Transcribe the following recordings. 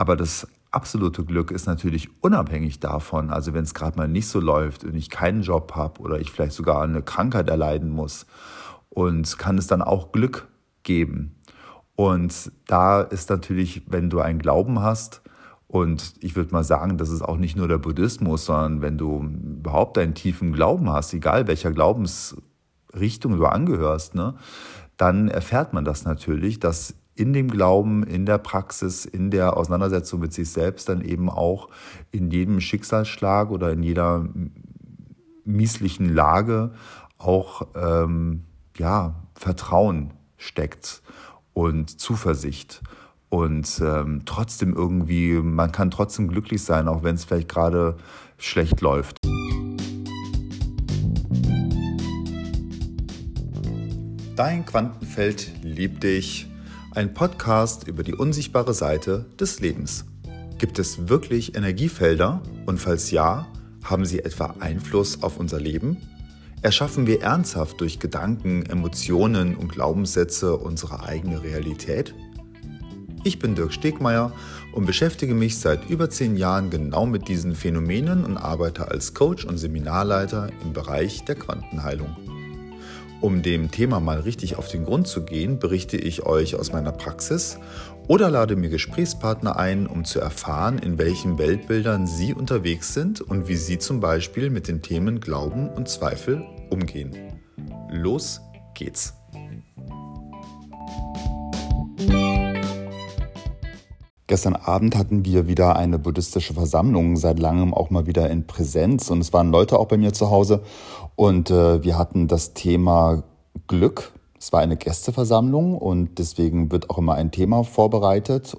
Aber das absolute Glück ist natürlich unabhängig davon. Also wenn es gerade mal nicht so läuft und ich keinen Job habe oder ich vielleicht sogar eine Krankheit erleiden muss und kann es dann auch Glück geben. Und da ist natürlich, wenn du einen Glauben hast, und ich würde mal sagen, das ist auch nicht nur der Buddhismus, sondern wenn du überhaupt einen tiefen Glauben hast, egal welcher Glaubensrichtung du angehörst, ne, dann erfährt man das natürlich, dass in dem Glauben, in der Praxis, in der Auseinandersetzung mit sich selbst dann eben auch in jedem Schicksalsschlag oder in jeder mieslichen Lage auch ähm, ja, Vertrauen steckt und Zuversicht. Und ähm, trotzdem irgendwie, man kann trotzdem glücklich sein, auch wenn es vielleicht gerade schlecht läuft. Dein Quantenfeld liebt dich. Ein Podcast über die unsichtbare Seite des Lebens. Gibt es wirklich Energiefelder? Und falls ja, haben sie etwa Einfluss auf unser Leben? Erschaffen wir ernsthaft durch Gedanken, Emotionen und Glaubenssätze unsere eigene Realität? Ich bin Dirk Stegmeier und beschäftige mich seit über zehn Jahren genau mit diesen Phänomenen und arbeite als Coach und Seminarleiter im Bereich der Quantenheilung. Um dem Thema mal richtig auf den Grund zu gehen, berichte ich euch aus meiner Praxis oder lade mir Gesprächspartner ein, um zu erfahren, in welchen Weltbildern sie unterwegs sind und wie sie zum Beispiel mit den Themen Glauben und Zweifel umgehen. Los geht's! Gestern Abend hatten wir wieder eine buddhistische Versammlung, seit langem auch mal wieder in Präsenz. Und es waren Leute auch bei mir zu Hause. Und äh, wir hatten das Thema Glück. Es war eine Gästeversammlung und deswegen wird auch immer ein Thema vorbereitet.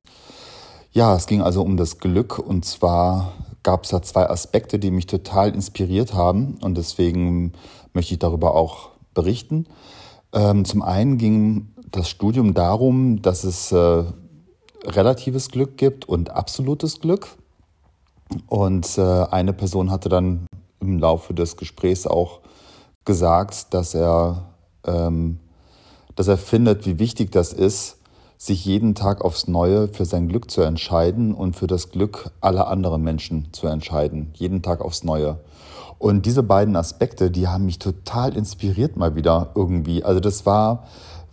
Ja, es ging also um das Glück. Und zwar gab es da zwei Aspekte, die mich total inspiriert haben. Und deswegen möchte ich darüber auch berichten. Ähm, zum einen ging das Studium darum, dass es äh, relatives Glück gibt und absolutes Glück. Und äh, eine Person hatte dann im Laufe des Gesprächs auch gesagt, dass er, ähm, dass er findet, wie wichtig das ist, sich jeden Tag aufs Neue für sein Glück zu entscheiden und für das Glück aller anderen Menschen zu entscheiden. Jeden Tag aufs Neue. Und diese beiden Aspekte, die haben mich total inspiriert mal wieder irgendwie. Also das war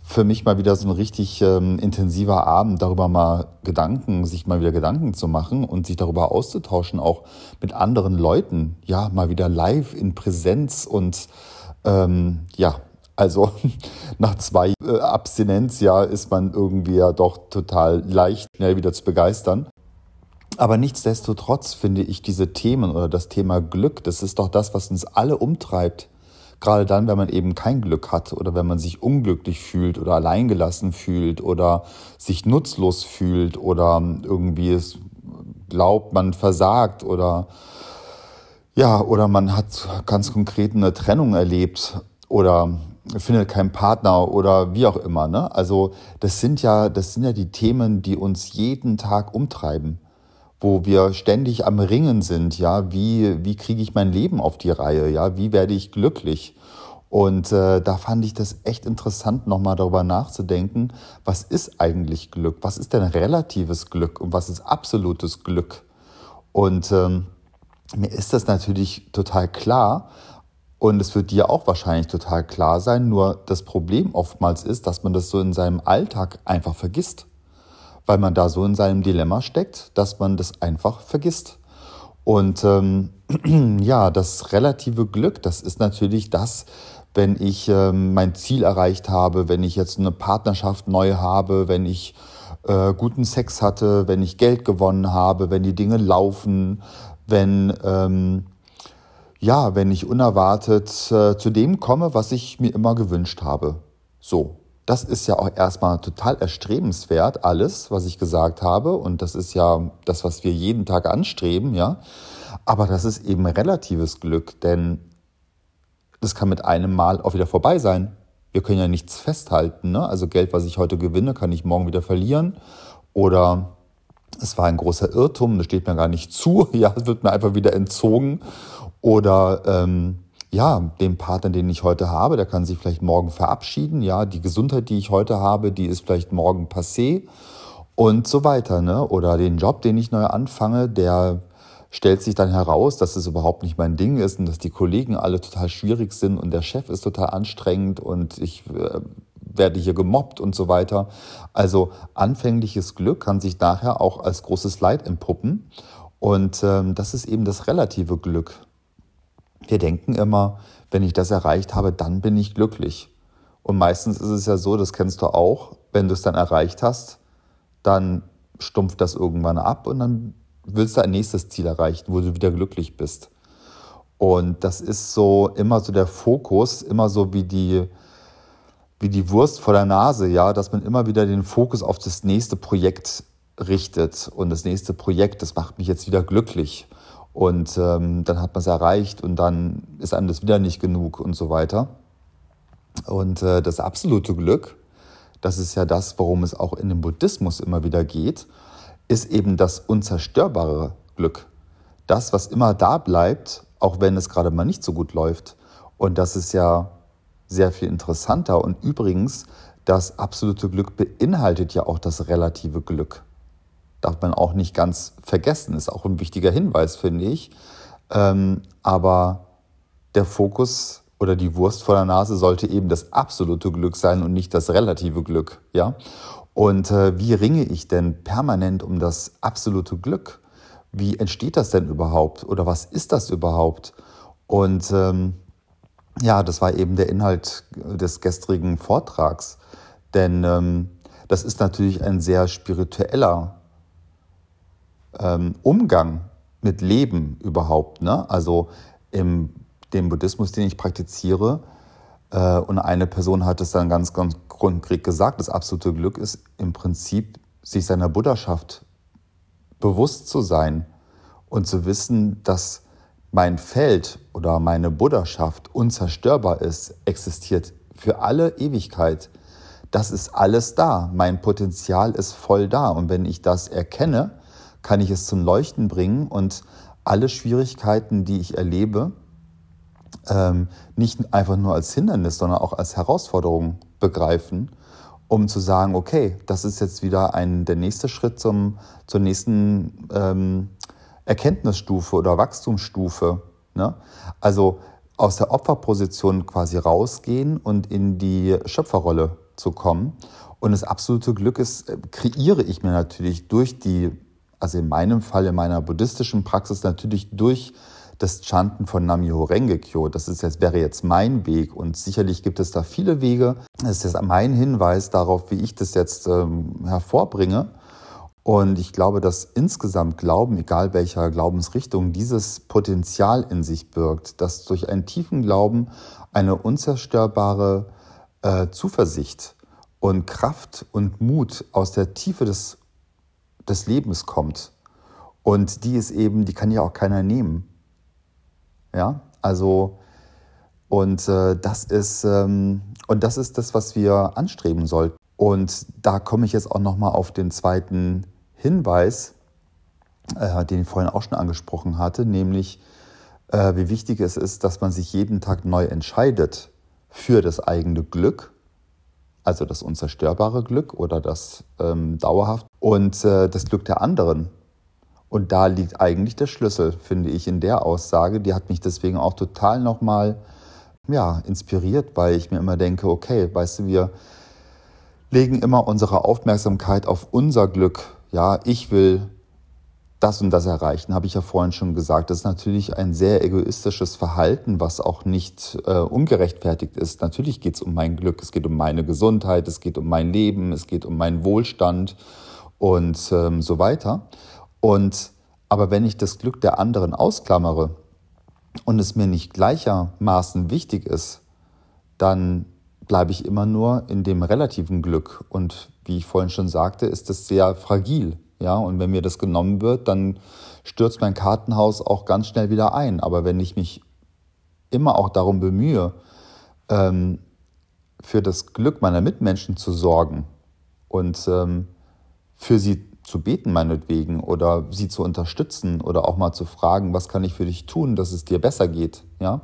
für mich mal wieder so ein richtig ähm, intensiver Abend, darüber mal Gedanken, sich mal wieder Gedanken zu machen und sich darüber auszutauschen, auch mit anderen Leuten, ja, mal wieder live in Präsenz und ähm, ja, also nach zwei äh, Abstinenz, ja, ist man irgendwie ja doch total leicht, schnell wieder zu begeistern. Aber nichtsdestotrotz finde ich diese Themen oder das Thema Glück, das ist doch das, was uns alle umtreibt Gerade dann, wenn man eben kein Glück hat oder wenn man sich unglücklich fühlt oder alleingelassen fühlt oder sich nutzlos fühlt oder irgendwie es glaubt, man versagt oder ja, oder man hat ganz konkret eine Trennung erlebt oder findet keinen Partner oder wie auch immer. Ne? Also das sind ja, das sind ja die Themen, die uns jeden Tag umtreiben wo wir ständig am Ringen sind, ja, wie, wie kriege ich mein Leben auf die Reihe, ja, wie werde ich glücklich? Und äh, da fand ich das echt interessant, nochmal darüber nachzudenken, was ist eigentlich Glück? Was ist denn relatives Glück und was ist absolutes Glück? Und ähm, mir ist das natürlich total klar und es wird dir auch wahrscheinlich total klar sein, nur das Problem oftmals ist, dass man das so in seinem Alltag einfach vergisst weil man da so in seinem Dilemma steckt, dass man das einfach vergisst. Und ähm, ja, das relative Glück, das ist natürlich das, wenn ich ähm, mein Ziel erreicht habe, wenn ich jetzt eine Partnerschaft neu habe, wenn ich äh, guten Sex hatte, wenn ich Geld gewonnen habe, wenn die Dinge laufen, wenn ähm, ja, wenn ich unerwartet äh, zu dem komme, was ich mir immer gewünscht habe. So. Das ist ja auch erstmal total erstrebenswert, alles, was ich gesagt habe. Und das ist ja das, was wir jeden Tag anstreben, ja. Aber das ist eben relatives Glück, denn das kann mit einem Mal auch wieder vorbei sein. Wir können ja nichts festhalten. Ne? Also Geld, was ich heute gewinne, kann ich morgen wieder verlieren. Oder es war ein großer Irrtum, das steht mir gar nicht zu. Ja, es wird mir einfach wieder entzogen. Oder ähm, ja, dem Partner, den ich heute habe, der kann sich vielleicht morgen verabschieden. Ja, die Gesundheit, die ich heute habe, die ist vielleicht morgen passé. und so weiter. Ne? Oder den Job, den ich neu anfange, der stellt sich dann heraus, dass es überhaupt nicht mein Ding ist und dass die Kollegen alle total schwierig sind und der Chef ist total anstrengend und ich äh, werde hier gemobbt und so weiter. Also anfängliches Glück kann sich nachher auch als großes Leid entpuppen und ähm, das ist eben das relative Glück. Wir denken immer, wenn ich das erreicht habe, dann bin ich glücklich. Und meistens ist es ja so, das kennst du auch, wenn du es dann erreicht hast, dann stumpft das irgendwann ab und dann willst du ein nächstes Ziel erreichen, wo du wieder glücklich bist. Und das ist so immer so der Fokus, immer so wie die, wie die Wurst vor der Nase, ja, dass man immer wieder den Fokus auf das nächste Projekt richtet. Und das nächste Projekt, das macht mich jetzt wieder glücklich. Und ähm, dann hat man es erreicht und dann ist einem das wieder nicht genug und so weiter. Und äh, das absolute Glück, das ist ja das, worum es auch in dem Buddhismus immer wieder geht, ist eben das unzerstörbare Glück. Das, was immer da bleibt, auch wenn es gerade mal nicht so gut läuft. Und das ist ja sehr viel interessanter. Und übrigens, das absolute Glück beinhaltet ja auch das relative Glück. Darf man auch nicht ganz vergessen, ist auch ein wichtiger Hinweis, finde ich. Ähm, aber der Fokus oder die Wurst vor der Nase sollte eben das absolute Glück sein und nicht das relative Glück. Ja? Und äh, wie ringe ich denn permanent um das absolute Glück? Wie entsteht das denn überhaupt? Oder was ist das überhaupt? Und ähm, ja, das war eben der Inhalt des gestrigen Vortrags. Denn ähm, das ist natürlich ein sehr spiritueller ähm, Umgang mit Leben überhaupt. Ne? Also im dem Buddhismus, den ich praktiziere. Äh, und eine Person hat es dann ganz, ganz konkret gesagt, das absolute Glück ist im Prinzip, sich seiner Buddhaschaft bewusst zu sein und zu wissen, dass mein Feld oder meine Buddhaschaft unzerstörbar ist, existiert für alle Ewigkeit. Das ist alles da. Mein Potenzial ist voll da. Und wenn ich das erkenne, kann ich es zum Leuchten bringen und alle Schwierigkeiten, die ich erlebe, ähm, nicht einfach nur als Hindernis, sondern auch als Herausforderung begreifen, um zu sagen, okay, das ist jetzt wieder ein, der nächste Schritt zum, zur nächsten ähm, Erkenntnisstufe oder Wachstumsstufe. Ne? Also aus der Opferposition quasi rausgehen und in die Schöpferrolle zu kommen. Und das absolute Glück ist, äh, kreiere ich mir natürlich durch die, also in meinem Fall, in meiner buddhistischen Praxis natürlich durch das Chanten von Namyo Rengekyo. Das ist jetzt, wäre jetzt mein Weg und sicherlich gibt es da viele Wege. Das ist jetzt mein Hinweis darauf, wie ich das jetzt ähm, hervorbringe. Und ich glaube, dass insgesamt Glauben, egal welcher Glaubensrichtung, dieses Potenzial in sich birgt, dass durch einen tiefen Glauben eine unzerstörbare äh, Zuversicht und Kraft und Mut aus der Tiefe des, des Lebens kommt. Und die ist eben, die kann ja auch keiner nehmen. Ja, also und äh, das ist ähm, und das ist das, was wir anstreben sollten. Und da komme ich jetzt auch noch mal auf den zweiten Hinweis, äh, den ich vorhin auch schon angesprochen hatte, nämlich äh, wie wichtig es ist, dass man sich jeden Tag neu entscheidet für das eigene Glück, also das unzerstörbare Glück oder das ähm, dauerhaft und äh, das Glück der anderen. Und da liegt eigentlich der Schlüssel, finde ich, in der Aussage. Die hat mich deswegen auch total nochmal ja, inspiriert, weil ich mir immer denke, okay, weißt du, wir legen immer unsere Aufmerksamkeit auf unser Glück. Ja, ich will das und das erreichen, habe ich ja vorhin schon gesagt. Das ist natürlich ein sehr egoistisches Verhalten, was auch nicht äh, ungerechtfertigt ist. Natürlich geht es um mein Glück, es geht um meine Gesundheit, es geht um mein Leben, es geht um meinen Wohlstand und ähm, so weiter. Und aber wenn ich das Glück der anderen ausklammere und es mir nicht gleichermaßen wichtig ist, dann bleibe ich immer nur in dem relativen Glück. Und wie ich vorhin schon sagte, ist das sehr fragil. Ja, und wenn mir das genommen wird, dann stürzt mein Kartenhaus auch ganz schnell wieder ein. Aber wenn ich mich immer auch darum bemühe, ähm, für das Glück meiner Mitmenschen zu sorgen und ähm, für sie zu beten meinetwegen oder sie zu unterstützen oder auch mal zu fragen, was kann ich für dich tun, dass es dir besser geht. Ja?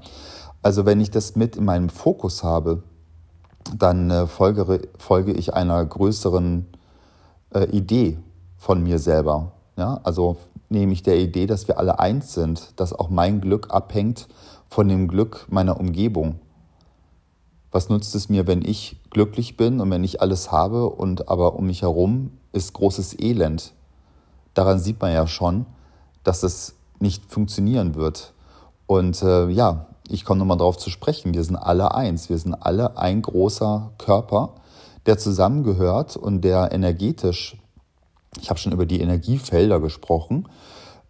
Also wenn ich das mit in meinem Fokus habe, dann äh, folge, folge ich einer größeren äh, Idee von mir selber. Ja? Also nämlich der Idee, dass wir alle eins sind, dass auch mein Glück abhängt von dem Glück meiner Umgebung. Was nutzt es mir, wenn ich glücklich bin und wenn ich alles habe und aber um mich herum ist großes Elend? Daran sieht man ja schon, dass es nicht funktionieren wird. Und äh, ja, ich komme nochmal darauf zu sprechen. Wir sind alle eins. Wir sind alle ein großer Körper, der zusammengehört und der energetisch, ich habe schon über die Energiefelder gesprochen,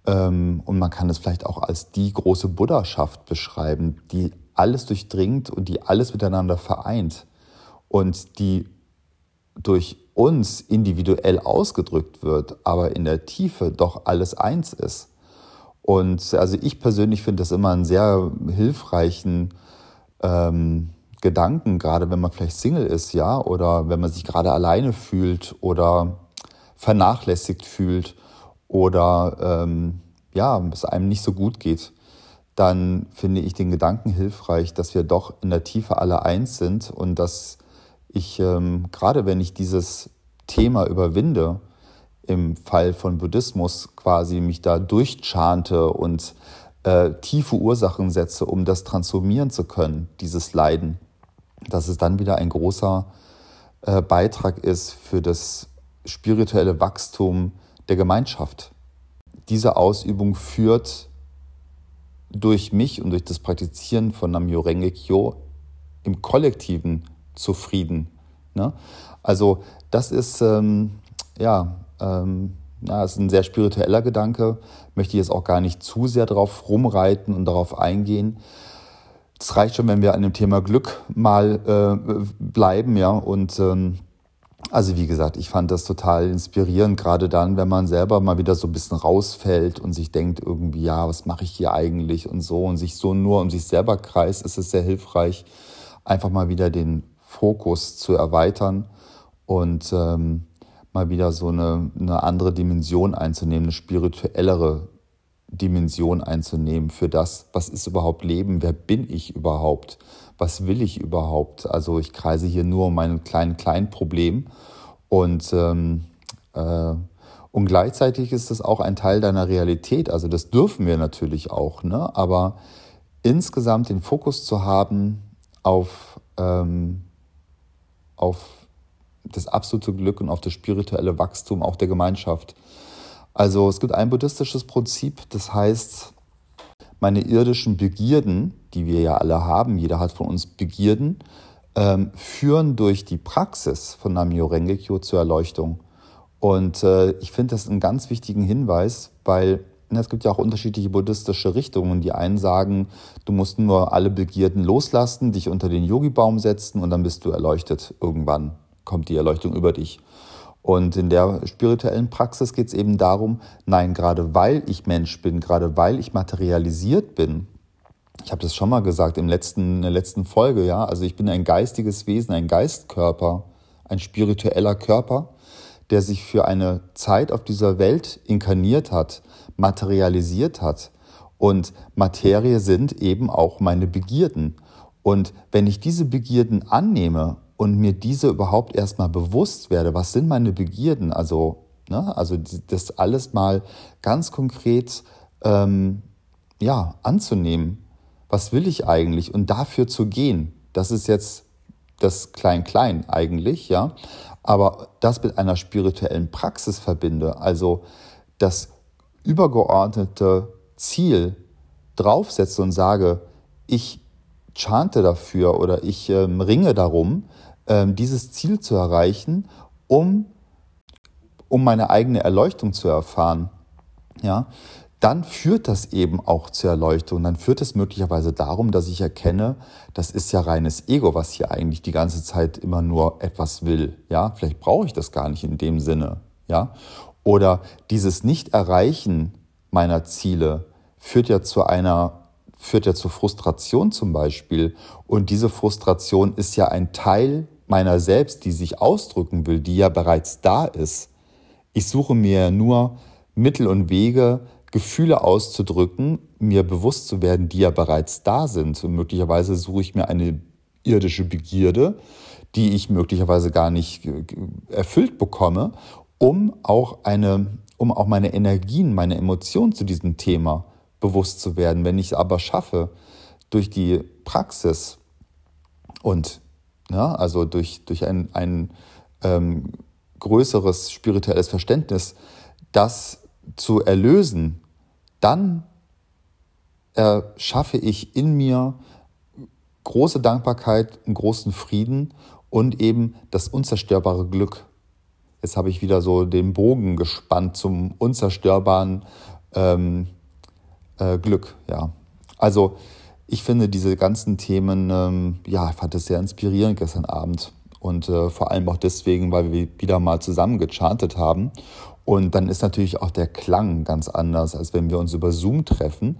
ähm, und man kann es vielleicht auch als die große Buddhaschaft beschreiben, die alles durchdringt und die alles miteinander vereint und die durch uns individuell ausgedrückt wird, aber in der Tiefe doch alles eins ist. Und also ich persönlich finde das immer einen sehr hilfreichen ähm, Gedanken, gerade wenn man vielleicht Single ist, ja, oder wenn man sich gerade alleine fühlt oder vernachlässigt fühlt oder ähm, ja, es einem nicht so gut geht, dann finde ich den Gedanken hilfreich, dass wir doch in der Tiefe alle eins sind und dass ich ähm, gerade wenn ich dieses Thema überwinde, im Fall von Buddhismus quasi mich da durchchante und äh, tiefe Ursachen setze, um das transformieren zu können, dieses Leiden, dass es dann wieder ein großer äh, Beitrag ist für das spirituelle Wachstum der Gemeinschaft. Diese Ausübung führt durch mich und durch das Praktizieren von Namyo Renge Kyo im Kollektiven zu Frieden. Ne? Also das ist ähm, ja ähm, ja, ist ein sehr spiritueller Gedanke, möchte ich jetzt auch gar nicht zu sehr darauf rumreiten und darauf eingehen. Es reicht schon, wenn wir an dem Thema Glück mal äh, bleiben, ja. Und ähm, also wie gesagt, ich fand das total inspirierend, gerade dann, wenn man selber mal wieder so ein bisschen rausfällt und sich denkt irgendwie, ja, was mache ich hier eigentlich und so und sich so nur um sich selber kreist, ist es sehr hilfreich, einfach mal wieder den Fokus zu erweitern und ähm, mal wieder so eine, eine andere Dimension einzunehmen, eine spirituellere Dimension einzunehmen für das, was ist überhaupt Leben, wer bin ich überhaupt, was will ich überhaupt. Also ich kreise hier nur um mein kleinen, kleinen Problem und, ähm, äh, und gleichzeitig ist es auch ein Teil deiner Realität. Also das dürfen wir natürlich auch, ne? aber insgesamt den Fokus zu haben auf, ähm, auf das absolute Glück und auf das spirituelle Wachstum auch der Gemeinschaft. Also es gibt ein buddhistisches Prinzip, das heißt, meine irdischen Begierden, die wir ja alle haben, jeder hat von uns Begierden, ähm, führen durch die Praxis von Namyo Rengekyo zur Erleuchtung. Und äh, ich finde das einen ganz wichtigen Hinweis, weil na, es gibt ja auch unterschiedliche buddhistische Richtungen. Die einen sagen, du musst nur alle Begierden loslassen, dich unter den Yogi-Baum setzen und dann bist du erleuchtet irgendwann kommt die Erleuchtung über dich. Und in der spirituellen Praxis geht es eben darum, nein, gerade weil ich Mensch bin, gerade weil ich materialisiert bin, ich habe das schon mal gesagt im letzten, in der letzten Folge, ja, also ich bin ein geistiges Wesen, ein Geistkörper, ein spiritueller Körper, der sich für eine Zeit auf dieser Welt inkarniert hat, materialisiert hat. Und Materie sind eben auch meine Begierden. Und wenn ich diese Begierden annehme und mir diese überhaupt erstmal bewusst werde, was sind meine Begierden, also, ne, also das alles mal ganz konkret ähm, ja, anzunehmen. Was will ich eigentlich und dafür zu gehen? Das ist jetzt das Klein-Klein eigentlich, ja. Aber das mit einer spirituellen Praxis verbinde, also das übergeordnete Ziel draufsetze und sage, ich chante dafür oder ich ähm, ringe darum, ähm, dieses Ziel zu erreichen, um, um meine eigene Erleuchtung zu erfahren, ja, dann führt das eben auch zur Erleuchtung. Dann führt es möglicherweise darum, dass ich erkenne, das ist ja reines Ego, was hier eigentlich die ganze Zeit immer nur etwas will. Ja, vielleicht brauche ich das gar nicht in dem Sinne. Ja, oder dieses Nicht-Erreichen meiner Ziele führt ja zu einer führt ja zur Frustration zum Beispiel. Und diese Frustration ist ja ein Teil meiner selbst, die sich ausdrücken will, die ja bereits da ist. Ich suche mir nur Mittel und Wege, Gefühle auszudrücken, mir bewusst zu werden, die ja bereits da sind. Und möglicherweise suche ich mir eine irdische Begierde, die ich möglicherweise gar nicht erfüllt bekomme. um auch eine, um auch meine Energien, meine Emotionen zu diesem Thema bewusst zu werden. Wenn ich es aber schaffe, durch die Praxis und ja, also durch, durch ein, ein ähm, größeres spirituelles Verständnis, das zu erlösen, dann äh, schaffe ich in mir große Dankbarkeit, einen großen Frieden und eben das unzerstörbare Glück. Jetzt habe ich wieder so den Bogen gespannt zum unzerstörbaren ähm, äh, Glück. Ja, also ich finde diese ganzen Themen, ähm, ja, ich fand es sehr inspirierend gestern Abend. Und äh, vor allem auch deswegen, weil wir wieder mal zusammen gechantet haben. Und dann ist natürlich auch der Klang ganz anders, als wenn wir uns über Zoom treffen.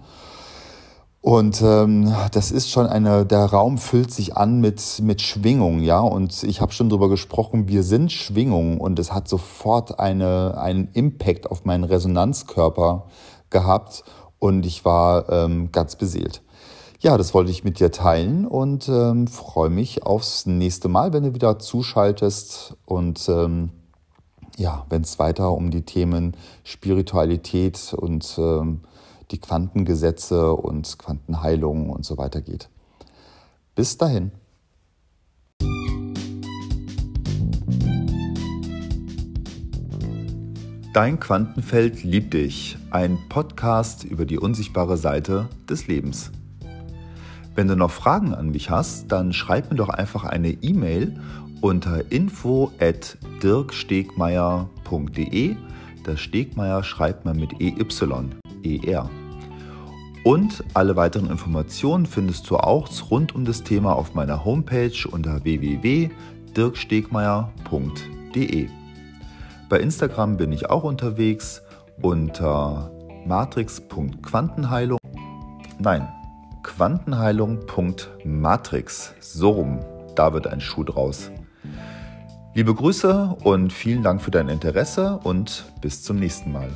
Und ähm, das ist schon eine, der Raum füllt sich an mit, mit Schwingung, ja. Und ich habe schon darüber gesprochen, wir sind Schwingung und es hat sofort eine, einen Impact auf meinen Resonanzkörper gehabt und ich war ähm, ganz beseelt. Ja, das wollte ich mit dir teilen und ähm, freue mich aufs nächste Mal, wenn du wieder zuschaltest und ähm, ja, wenn es weiter um die Themen Spiritualität und ähm, die Quantengesetze und Quantenheilung und so weiter geht. Bis dahin. Dein Quantenfeld liebt dich, ein Podcast über die unsichtbare Seite des Lebens. Wenn du noch Fragen an mich hast, dann schreib mir doch einfach eine E-Mail unter info at dirkstegmeier.de. Das Stegmeier schreibt man mit EY, ER. Und alle weiteren Informationen findest du auch rund um das Thema auf meiner Homepage unter www.dirkstegmeier.de. Bei Instagram bin ich auch unterwegs unter matrix.quantenheilung. Nein, Quantenheilung.matrix. So rum, da wird ein Schuh draus. Liebe Grüße und vielen Dank für dein Interesse und bis zum nächsten Mal.